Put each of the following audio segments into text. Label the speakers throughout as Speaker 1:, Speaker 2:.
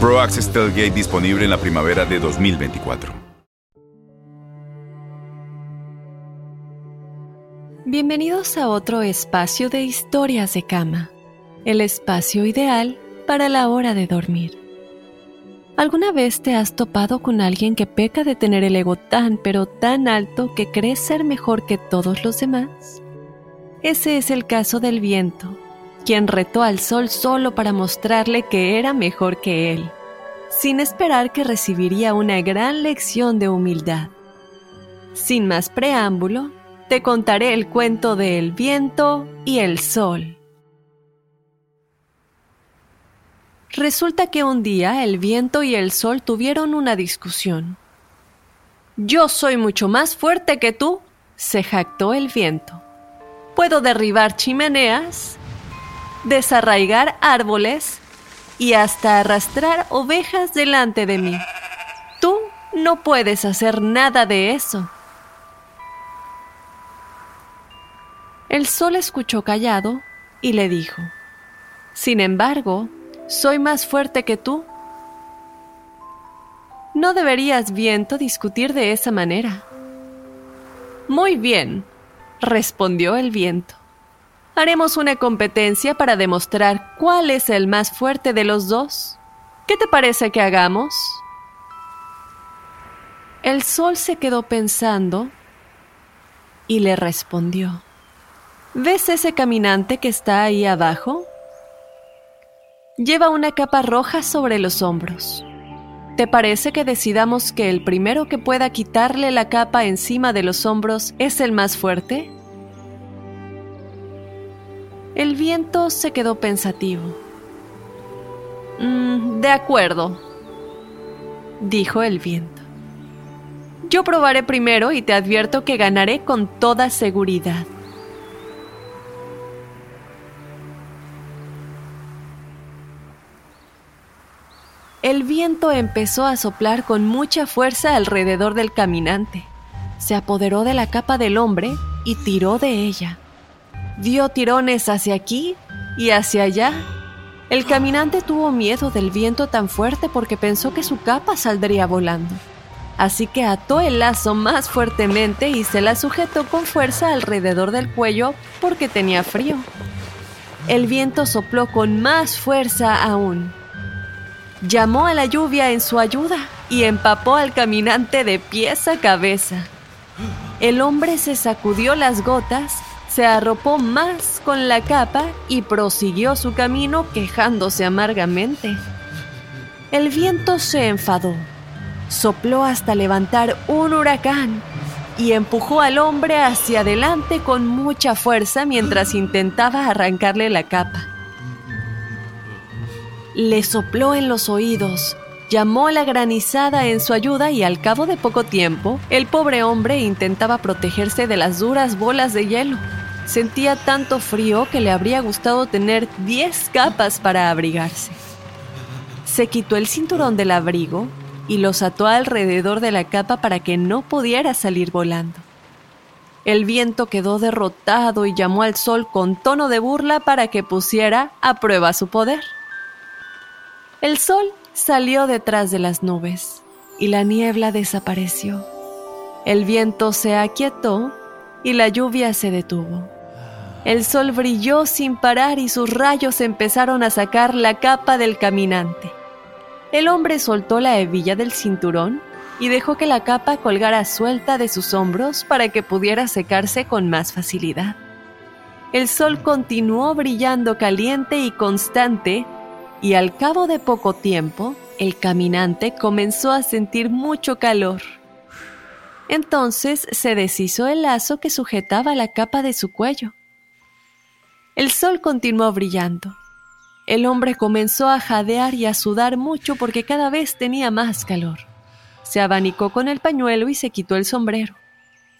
Speaker 1: Pro Access Tailgate disponible en la primavera de 2024.
Speaker 2: Bienvenidos a otro espacio de historias de cama, el espacio ideal para la hora de dormir. ¿Alguna vez te has topado con alguien que peca de tener el ego tan pero tan alto que cree ser mejor que todos los demás? Ese es el caso del viento quien retó al sol solo para mostrarle que era mejor que él, sin esperar que recibiría una gran lección de humildad. Sin más preámbulo, te contaré el cuento de El viento y el sol. Resulta que un día el viento y el sol tuvieron una discusión. Yo soy mucho más fuerte que tú, se jactó el viento. Puedo derribar chimeneas desarraigar árboles y hasta arrastrar ovejas delante de mí. Tú no puedes hacer nada de eso. El sol escuchó callado y le dijo, Sin embargo, soy más fuerte que tú. No deberías, viento, discutir de esa manera. Muy bien, respondió el viento haremos una competencia para demostrar cuál es el más fuerte de los dos. ¿Qué te parece que hagamos? El sol se quedó pensando y le respondió, ¿ves ese caminante que está ahí abajo? Lleva una capa roja sobre los hombros. ¿Te parece que decidamos que el primero que pueda quitarle la capa encima de los hombros es el más fuerte? El viento se quedó pensativo. Mm, de acuerdo, dijo el viento. Yo probaré primero y te advierto que ganaré con toda seguridad. El viento empezó a soplar con mucha fuerza alrededor del caminante. Se apoderó de la capa del hombre y tiró de ella dio tirones hacia aquí y hacia allá. El caminante tuvo miedo del viento tan fuerte porque pensó que su capa saldría volando. Así que ató el lazo más fuertemente y se la sujetó con fuerza alrededor del cuello porque tenía frío. El viento sopló con más fuerza aún. Llamó a la lluvia en su ayuda y empapó al caminante de pies a cabeza. El hombre se sacudió las gotas se arropó más con la capa y prosiguió su camino quejándose amargamente. El viento se enfadó, sopló hasta levantar un huracán y empujó al hombre hacia adelante con mucha fuerza mientras intentaba arrancarle la capa. Le sopló en los oídos, llamó la granizada en su ayuda y al cabo de poco tiempo, el pobre hombre intentaba protegerse de las duras bolas de hielo. Sentía tanto frío que le habría gustado tener 10 capas para abrigarse. Se quitó el cinturón del abrigo y los ató alrededor de la capa para que no pudiera salir volando. El viento quedó derrotado y llamó al sol con tono de burla para que pusiera a prueba su poder. El sol salió detrás de las nubes y la niebla desapareció. El viento se aquietó y la lluvia se detuvo. El sol brilló sin parar y sus rayos empezaron a sacar la capa del caminante. El hombre soltó la hebilla del cinturón y dejó que la capa colgara suelta de sus hombros para que pudiera secarse con más facilidad. El sol continuó brillando caliente y constante y al cabo de poco tiempo el caminante comenzó a sentir mucho calor. Entonces se deshizo el lazo que sujetaba la capa de su cuello. El sol continuó brillando. El hombre comenzó a jadear y a sudar mucho porque cada vez tenía más calor. Se abanicó con el pañuelo y se quitó el sombrero.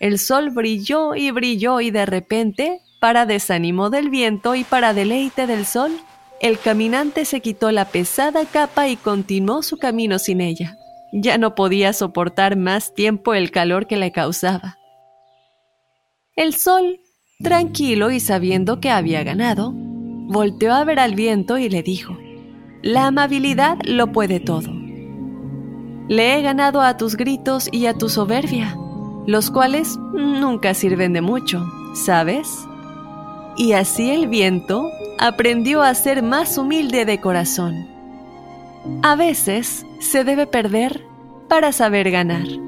Speaker 2: El sol brilló y brilló y de repente, para desánimo del viento y para deleite del sol, el caminante se quitó la pesada capa y continuó su camino sin ella. Ya no podía soportar más tiempo el calor que le causaba. El sol, tranquilo y sabiendo que había ganado, volteó a ver al viento y le dijo, La amabilidad lo puede todo. Le he ganado a tus gritos y a tu soberbia, los cuales nunca sirven de mucho, ¿sabes? Y así el viento aprendió a ser más humilde de corazón. A veces se debe perder para saber ganar.